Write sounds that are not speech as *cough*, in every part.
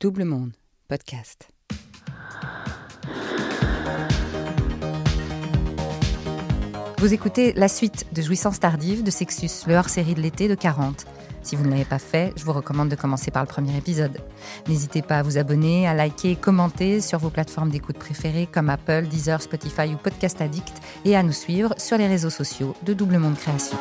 Double Monde, podcast. Vous écoutez la suite de Jouissance tardive de Sexus, le hors-série de l'été de 40. Si vous ne l'avez pas fait, je vous recommande de commencer par le premier épisode. N'hésitez pas à vous abonner, à liker et commenter sur vos plateformes d'écoute préférées comme Apple, Deezer, Spotify ou Podcast Addict et à nous suivre sur les réseaux sociaux de Double Monde Création.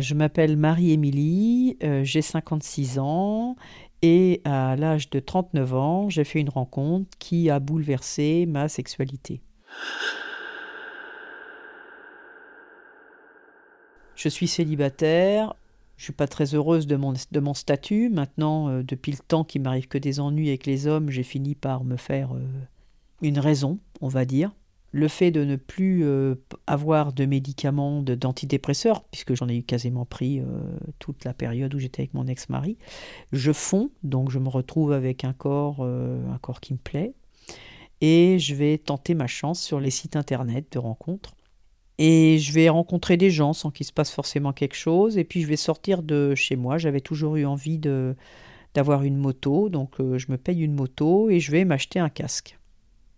Je m'appelle Marie-Émilie, euh, j'ai 56 ans et à l'âge de 39 ans, j'ai fait une rencontre qui a bouleversé ma sexualité. Je suis célibataire, je suis pas très heureuse de mon, de mon statut. Maintenant, euh, depuis le temps qu'il m'arrive que des ennuis avec les hommes, j'ai fini par me faire euh, une raison, on va dire le fait de ne plus euh, avoir de médicaments, d'antidépresseurs, puisque j'en ai eu quasiment pris euh, toute la période où j'étais avec mon ex-mari, je fonds, donc je me retrouve avec un corps, euh, un corps qui me plaît, et je vais tenter ma chance sur les sites internet de rencontres. Et je vais rencontrer des gens sans qu'il se passe forcément quelque chose, et puis je vais sortir de chez moi. J'avais toujours eu envie d'avoir une moto, donc je me paye une moto et je vais m'acheter un casque.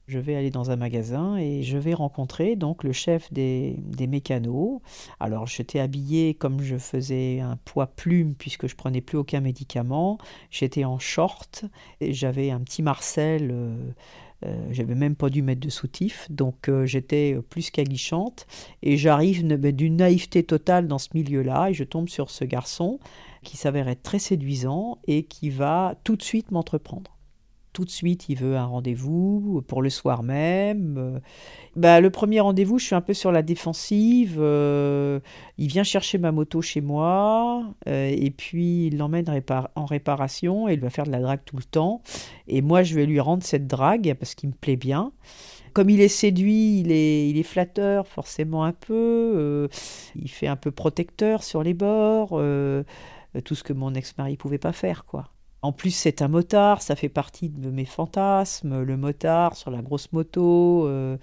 Je vais aller dans un magasin et je vais rencontrer donc le chef des, mécanos. Alors j'étais habillée comme je faisais un poids plume puisque je prenais plus aucun médicament. J'étais en short et j'avais un petit Marcel. Euh, euh, j'avais même pas dû mettre de soutif, donc euh, j'étais plus qu'aguichante. Et j'arrive d'une naïveté totale dans ce milieu-là et je tombe sur ce garçon qui s'avère être très séduisant et qui va tout de suite m'entreprendre tout de suite, il veut un rendez-vous pour le soir même. Bah, le premier rendez-vous, je suis un peu sur la défensive. Euh, il vient chercher ma moto chez moi euh, et puis il l'emmène en réparation et il va faire de la drague tout le temps. Et moi, je vais lui rendre cette drague parce qu'il me plaît bien. Comme il est séduit, il est, il est flatteur forcément un peu. Euh, il fait un peu protecteur sur les bords. tout ce que mon ex-mari pouvait pas faire, quoi. En plus, c'est un motard, ça fait partie de mes fantasmes. Le motard sur la grosse moto, euh,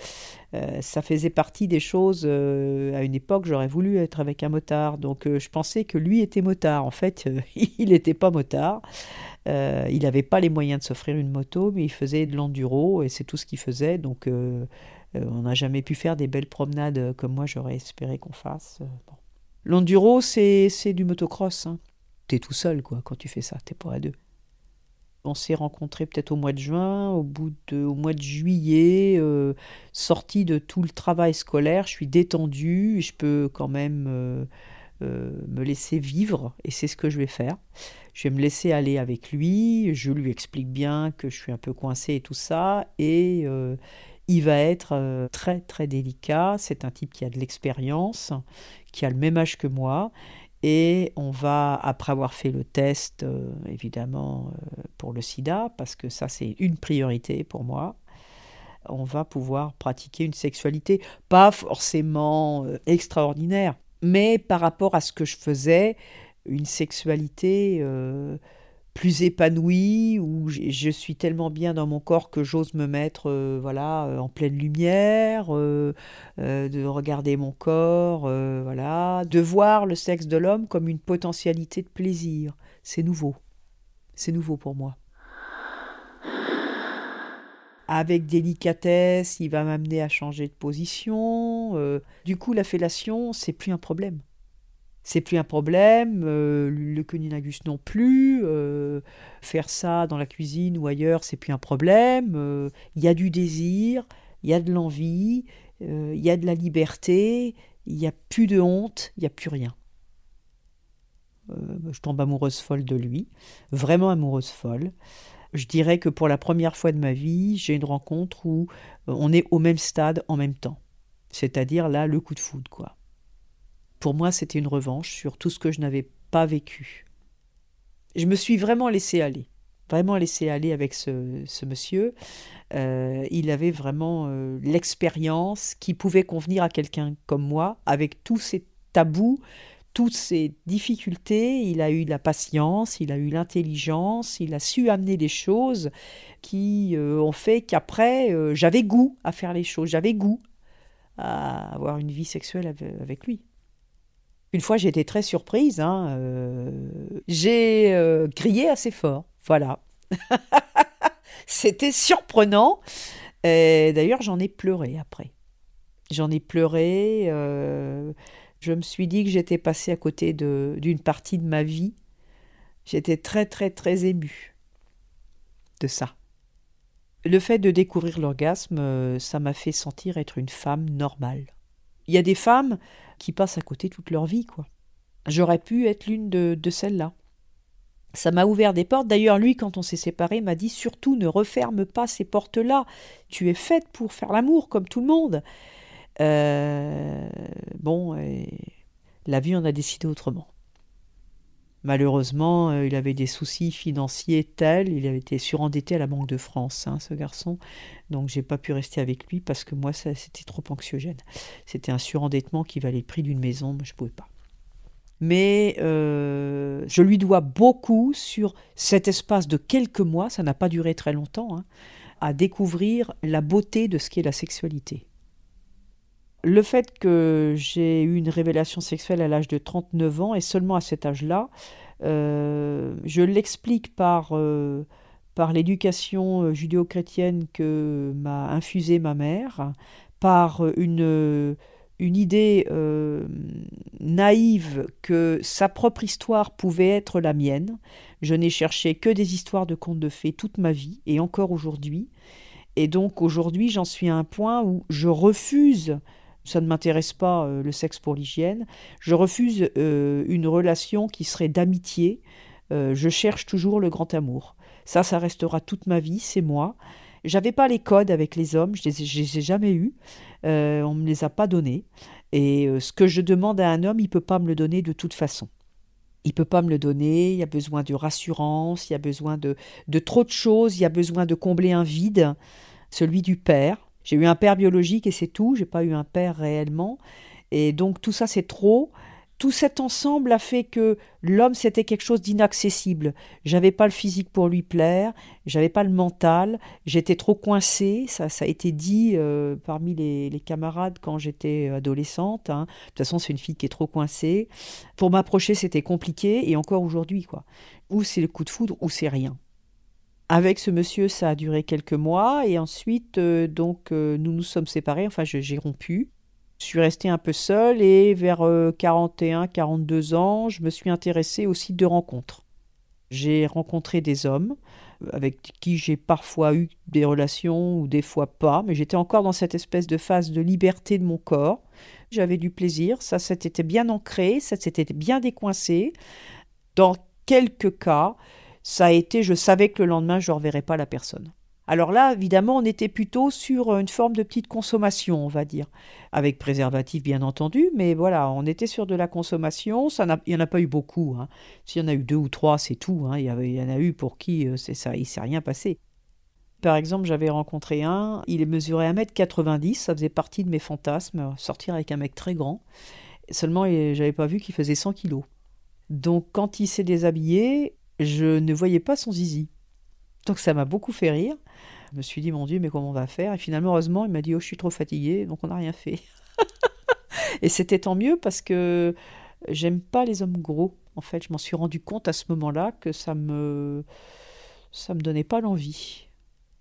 euh, ça faisait partie des choses. Euh, à une époque, j'aurais voulu être avec un motard. Donc, je pensais que lui était motard. En fait, *laughs* il n'était pas motard. il n'avait pas les moyens de s'offrir une moto, mais il faisait de l'enduro et c'est tout ce qu'il faisait. Donc, on n'a jamais pu faire des belles promenades comme moi j'aurais espéré qu'on fasse. L'enduro, c'est du motocross. Hein. T'es tout seul, quoi, quand tu fais ça. T'es pas à deux. On s'est rencontrés peut-être au mois de juin, au bout de, au mois de juillet, euh, sorti de tout le travail scolaire, je suis détendue, je peux quand même euh, euh, me laisser vivre, et c'est ce que je vais faire. Je vais me laisser aller avec lui, je lui explique bien que je suis un peu coincée et tout ça, et il va être très très délicat. C'est un type qui a de l'expérience, qui a le même âge que moi, et on va, après avoir fait le test, euh, évidemment, euh, pour le sida, parce que ça c'est une priorité pour moi, on va pouvoir pratiquer une sexualité pas forcément euh, extraordinaire, mais par rapport à ce que je faisais, une sexualité plus épanouie, où je suis tellement bien dans mon corps que j'ose me mettre euh, voilà, euh, en pleine lumière, euh, de regarder mon corps, voilà, de voir le sexe de l'homme comme une potentialité de plaisir. C'est nouveau. C'est nouveau pour moi. Avec délicatesse, il va m'amener à changer de position. du coup, la fellation, c'est plus un problème c'est plus un problème, euh, le cunnilingus non plus, euh, faire ça dans la cuisine ou ailleurs, c'est plus un problème, euh, il y a du désir, il y a de l'envie, il y a de la liberté, il n'y a plus de honte, il n'y a plus rien. je tombe amoureuse folle de lui, vraiment amoureuse folle. Je dirais que pour la première fois de ma vie, j'ai une rencontre où on est au même stade en même temps. C'est-à-dire là, le coup de foudre, quoi. Pour moi, c'était une revanche sur tout ce que je n'avais pas vécu. Je me suis vraiment laissé aller, vraiment laissé aller avec ce, monsieur. Euh, il avait vraiment euh, l'expérience qui pouvait convenir à quelqu'un comme moi, avec tous ces tabous, toutes ces difficultés. Il a eu la patience, il a eu l'intelligence, il a su amener des choses qui euh, ont fait qu'après, j'avais goût à faire les choses, j'avais goût à avoir une vie sexuelle avec lui. Une fois, j'étais très surprise. Hein, euh, j'ai euh, crié assez fort. Voilà. *laughs* C'était surprenant. D'ailleurs, j'en ai pleuré après. J'en ai pleuré. Euh, je me suis dit que j'étais passée à côté d'une partie de ma vie. J'étais très, très, très émue de ça. Le fait de découvrir l'orgasme, ça m'a fait sentir être une femme normale. Il y a des femmes qui passent à côté toute leur vie, quoi. J'aurais pu être l'une de, celles-là. Ça m'a ouvert des portes. D'ailleurs, lui, quand on s'est séparés, m'a dit surtout ne referme pas ces portes-là. Tu es faite pour faire l'amour comme tout le monde. Euh, bon, la vie en a décidé autrement. Malheureusement, euh, il avait des soucis financiers tels, il avait été surendetté à la Banque de France, hein, ce garçon. Donc j'ai pas pu rester avec lui parce que moi, c'était trop anxiogène. C'était un surendettement qui valait le prix d'une maison, moi je pouvais pas. Mais euh, je lui dois beaucoup sur cet espace de quelques mois, ça n'a pas duré très longtemps, hein, à découvrir la beauté de ce qu'est la sexualité. Le fait que j'ai eu une révélation sexuelle à l'âge de 39 ans, et seulement à cet âge-là, euh, je l'explique par, euh, par l'éducation euh, judéo-chrétienne que m'a infusée ma mère, par une, une idée naïve que sa propre histoire pouvait être la mienne. Je n'ai cherché que des histoires de contes de fées toute ma vie, et encore aujourd'hui. Et donc aujourd'hui, j'en suis à un point où je refuse ça ne m'intéresse pas euh, le sexe pour l'hygiène. Je refuse euh, une relation qui serait d'amitié. Euh, je cherche toujours le grand amour. Ça, ça restera toute ma vie, c'est moi. J'avais pas les codes avec les hommes, je les, les ai jamais eus. on me les a pas donnés. Et ce que je demande à un homme, il peut pas me le donner de toute façon. Il peut pas me le donner, il y a besoin de rassurance, il y a besoin de, de trop de choses, il y a besoin de combler un vide, celui du père. J'ai eu un père biologique et c'est tout, j'ai pas eu un père réellement. Et donc tout ça c'est trop. Tout cet ensemble a fait que l'homme c'était quelque chose d'inaccessible. J'avais pas le physique pour lui plaire, j'avais pas le mental, j'étais trop coincée. Ça, ça a été dit euh, parmi les, camarades quand j'étais adolescente. Hein. De toute façon, c'est une fille qui est trop coincée. Pour m'approcher, c'était compliqué et encore aujourd'hui quoi. Ou c'est le coup de foudre ou c'est rien. Avec ce monsieur, ça a duré quelques mois et ensuite, euh, donc, euh, nous nous sommes séparés. Enfin, j'ai rompu. Je suis restée un peu seule et vers 41, euh, 42 ans, je me suis intéressée au site de rencontres. J'ai rencontré des hommes avec qui j'ai parfois eu des relations ou des fois pas, mais j'étais encore dans cette espèce de phase de liberté de mon corps. J'avais du plaisir, ça s'était bien ancré, ça s'était bien décoincé. Dans quelques cas, ça a été, je savais que le lendemain, je ne reverrais pas la personne. Alors là, évidemment, on était plutôt sur une forme de petite consommation, on va dire, avec préservatif bien entendu, mais voilà, on était sur de la consommation. Ça il n'y en a pas eu beaucoup. Hein. S'il y en a eu deux ou trois, c'est tout. Hein. Il, y en a eu pour qui euh, c'est ça, il ne s'est rien passé. Par exemple, j'avais rencontré un, il mesurait 1m90, ça faisait partie de mes fantasmes, sortir avec un mec très grand. Seulement, j'avais pas vu qu'il faisait 100 kilos. Donc, quand il s'est déshabillé, je ne voyais pas son zizi. Donc ça m'a beaucoup fait rire. Je me suis dit, mon Dieu, mais comment on va faire? Et finalement, heureusement, il m'a dit, oh, je suis trop fatiguée, donc on n'a rien fait. *laughs* et c'était tant mieux parce que j'aime pas les hommes gros. En fait, je m'en suis rendu compte à ce moment-là que ça me ça me donnait pas l'envie.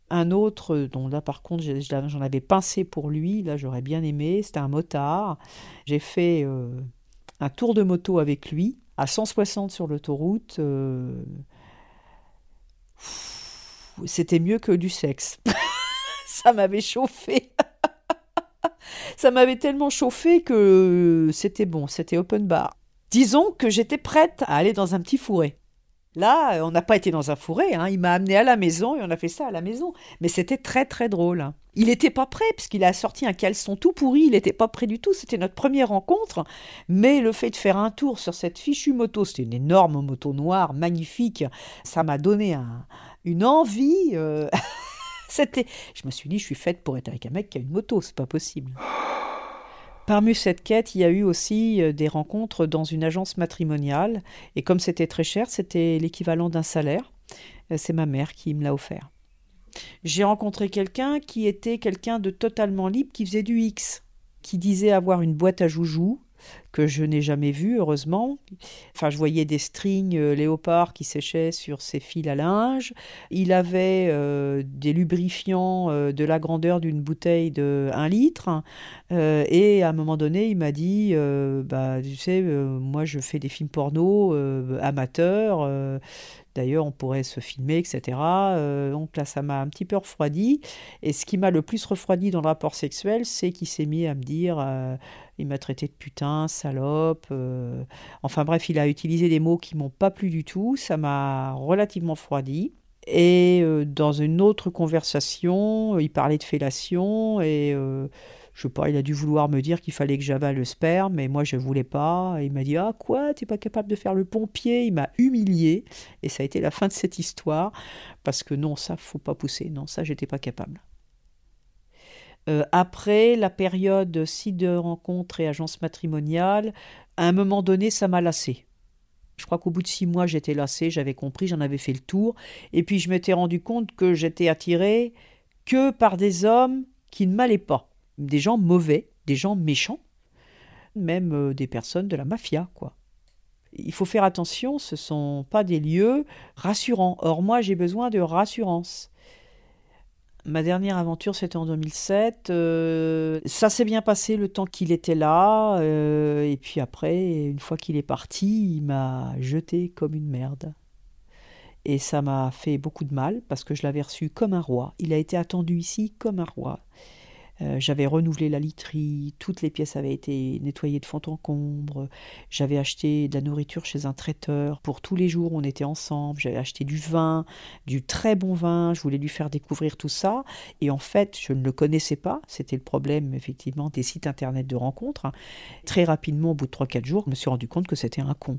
Un autre, dont là par contre j'en avais pincé pour lui, là j'aurais bien aimé, c'était un motard. J'ai fait euh, un tour de moto avec lui à 160 sur l'autoroute, euh, c'était mieux que du sexe. *laughs* ça m'avait chauffé. *laughs* ça m'avait tellement chauffé que c'était bon, c'était open bar. Disons que j'étais prête à aller dans un petit fourré. Là, on n'a pas été dans un fourré, hein. il m'a amené à la maison et on a fait ça à la maison. Mais c'était très très drôle. Il n'était pas prêt, puisqu'il a sorti un caleçon tout pourri, il n'était pas prêt du tout, c'était notre première rencontre. Mais le fait de faire un tour sur cette fichue moto, c'était une énorme moto noire, magnifique, ça m'a donné une envie. Euh, *laughs* c'était, je me suis dit, je suis faite pour être avec un mec qui a une moto, c'est pas possible. Parmi cette quête, il y a eu aussi euh, des rencontres dans une agence matrimoniale. Et comme c'était très cher, c'était l'équivalent d'un salaire. Euh, c'est ma mère qui me l'a offert. J'ai rencontré quelqu'un qui était quelqu'un de totalement libre, qui faisait du X, qui disait avoir une boîte à joujoux, que je n'ai jamais vu, heureusement. Enfin, je voyais des strings euh, léopards qui séchaient sur ses fils à linge. Il avait euh, des lubrifiants euh, de la grandeur d'une bouteille de 1 litre. et à un moment donné, il m'a dit bah, Tu sais, moi, je fais des films porno amateurs. D'ailleurs, on pourrait se filmer, etc. donc là, ça m'a un petit peu refroidi. Et ce qui m'a le plus refroidi dans le rapport sexuel, c'est qu'il s'est mis à me dire il m'a traité de putain, salope. Euh. Enfin bref, il a utilisé des mots qui m'ont pas plu du tout. Ça m'a relativement froidi. Et euh, dans une autre conversation, il parlait de fellation et euh, je sais pas, il a dû vouloir me dire qu'il fallait que j'avale le sperme, mais moi je voulais pas. il m'a dit ah quoi, t'es pas capable de faire le pompier Il m'a humilié et ça a été la fin de cette histoire parce que non, ça faut pas pousser. Non, ça j'étais pas capable. Euh, après la période site de rencontre et agence matrimoniale, à un moment donné, ça m'a lassé. Je crois qu'au bout de six mois, j'étais lassé, j'avais compris, j'en avais fait le tour. Et puis je m'étais rendu compte que j'étais attirée que par des hommes qui ne m'allaient pas. Des gens mauvais, des gens méchants, même euh, des personnes de la mafia, quoi. Il faut faire attention, ce ne sont pas des lieux rassurants. Or, moi, j'ai besoin de rassurance. Ma dernière aventure, c'était en 2007. Euh, ça s'est bien passé le temps qu'il était là. Euh, et puis après, une fois qu'il est parti, il m'a jeté comme une merde. Et ça m'a fait beaucoup de mal parce que je l'avais reçu comme un roi. Il a été attendu ici comme un roi. Euh, j'avais renouvelé la literie, toutes les pièces avaient été nettoyées de fond en combre. J'avais acheté de la nourriture chez un traiteur. Pour tous les jours, on était ensemble. J'avais acheté du vin, du très bon vin. Je voulais lui faire découvrir tout ça. Et en fait, je ne le connaissais pas. C'était le problème, effectivement, des sites internet de rencontres. Hein. Très rapidement, au bout de 3-4 jours, je me suis rendu compte que c'était un con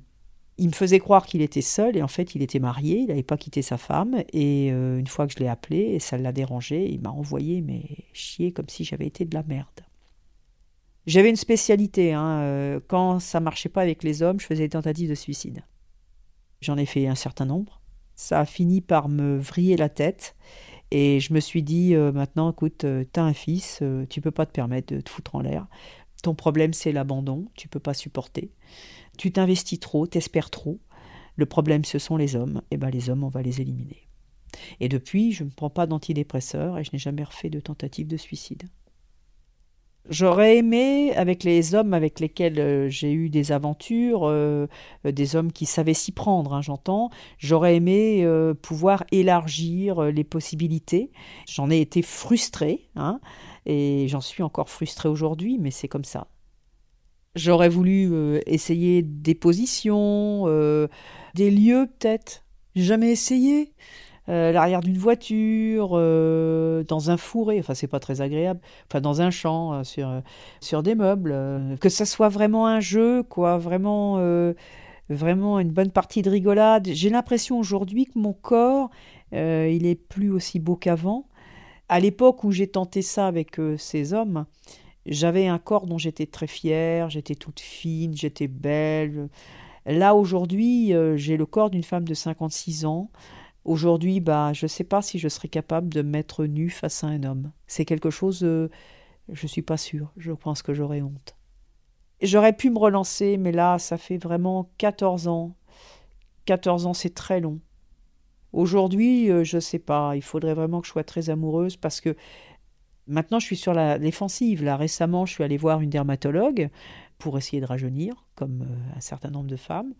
il me faisait croire qu'il était seul et en fait il était marié, il n'avait pas quitté sa femme et euh, une fois que je l'ai appelé et ça l'a dérangé, il m'a envoyé mais chier comme si j'avais été de la merde. J'avais une spécialité, hein, euh, quand ça marchait pas avec les hommes, je faisais des tentatives de suicide. J'en ai fait un certain nombre. Ça a fini par me vriller la tête et je me suis dit euh, maintenant écoute, t'as un fils, tu peux pas te permettre de te foutre en l'air. Ton problème c'est l'abandon, tu peux pas supporter. Tu t'investis trop, t'espères trop. Le problème, ce sont les hommes. Et eh bien, les hommes, on va les éliminer. Et depuis, je ne prends pas d'antidépresseurs et je n'ai jamais refait de tentative de suicide. J'aurais aimé, avec les hommes avec lesquels euh, j'ai eu des aventures, euh, euh, des hommes qui savaient s'y prendre, hein, j'entends, j'aurais aimé pouvoir élargir les possibilités. J'en ai été frustrée, hein, et j'en suis encore frustrée aujourd'hui, mais c'est comme ça. J'aurais voulu euh, essayer des positions, euh, des lieux peut-être. Jamais essayé. Euh, l'arrière d'une voiture, dans un fourré, enfin c'est pas très agréable, enfin dans un champ, sur, sur des meubles, que ça soit vraiment un jeu, quoi, vraiment, vraiment une bonne partie de rigolade. J'ai l'impression aujourd'hui que mon corps, il est plus aussi beau qu'avant. À l'époque où j'ai tenté ça avec ces hommes, j'avais un corps dont j'étais très fière, j'étais toute fine, j'étais belle. Là, aujourd'hui, euh, j'ai le corps d'une femme de 56 ans. Aujourd'hui, bah, je ne sais pas si je serais capable de mettre nue face à un homme. C'est quelque chose, je je suis pas sûre. Je pense que j'aurais honte. J'aurais pu me relancer, mais là, ça fait vraiment 14 ans. 14 ans, c'est très long. Aujourd'hui, euh, je ne sais pas. Il faudrait vraiment que je sois très amoureuse parce que Maintenant, je suis sur la défensive. Là, récemment, je suis allée voir une dermatologue pour essayer de rajeunir, comme euh, un certain nombre de femmes.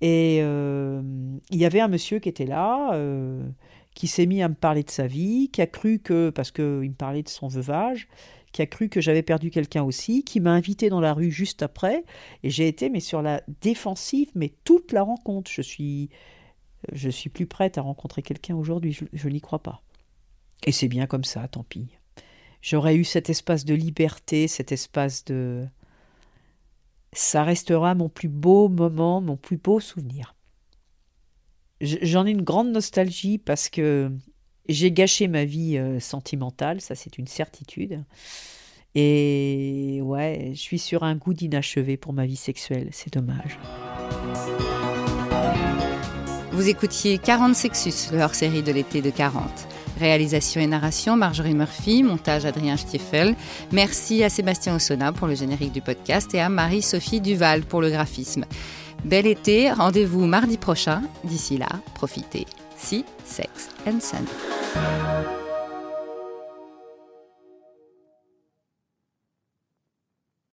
Et euh, il y avait un monsieur qui était là, euh, qui s'est mis à me parler de sa vie, qui a cru que, parce qu'il me parlait de son veuvage, qui a cru que j'avais perdu quelqu'un aussi, qui m'a invité dans la rue juste après, et j'ai été mais sur la défensive, mais toute la rencontre. Je suis, je suis plus prête à rencontrer quelqu'un aujourd'hui, je, je n'y crois pas. Et c'est bien comme ça, tant pis j'aurais eu cet espace de liberté, cet espace de... Ça restera mon plus beau moment, mon plus beau souvenir. J'en ai une grande nostalgie parce que j'ai gâché ma vie euh, sentimentale, ça c'est une certitude. Et ouais, je suis sur un goût d'inachevé pour ma vie sexuelle, c'est dommage. Vous écoutiez 40 Sexus, le hors-série de l'été de 40. Réalisation et narration, Marjorie Murphy. Montage, Adrien Stiefel. Merci à Sébastien Ossona pour le générique du podcast et à Marie-Sophie Duval pour le graphisme. Bel été, rendez-vous mardi prochain. D'ici là, profitez. Si, sex and sun.